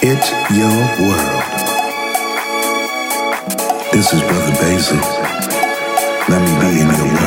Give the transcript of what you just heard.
It's your world. This is Brother Basil. Let me be in your world.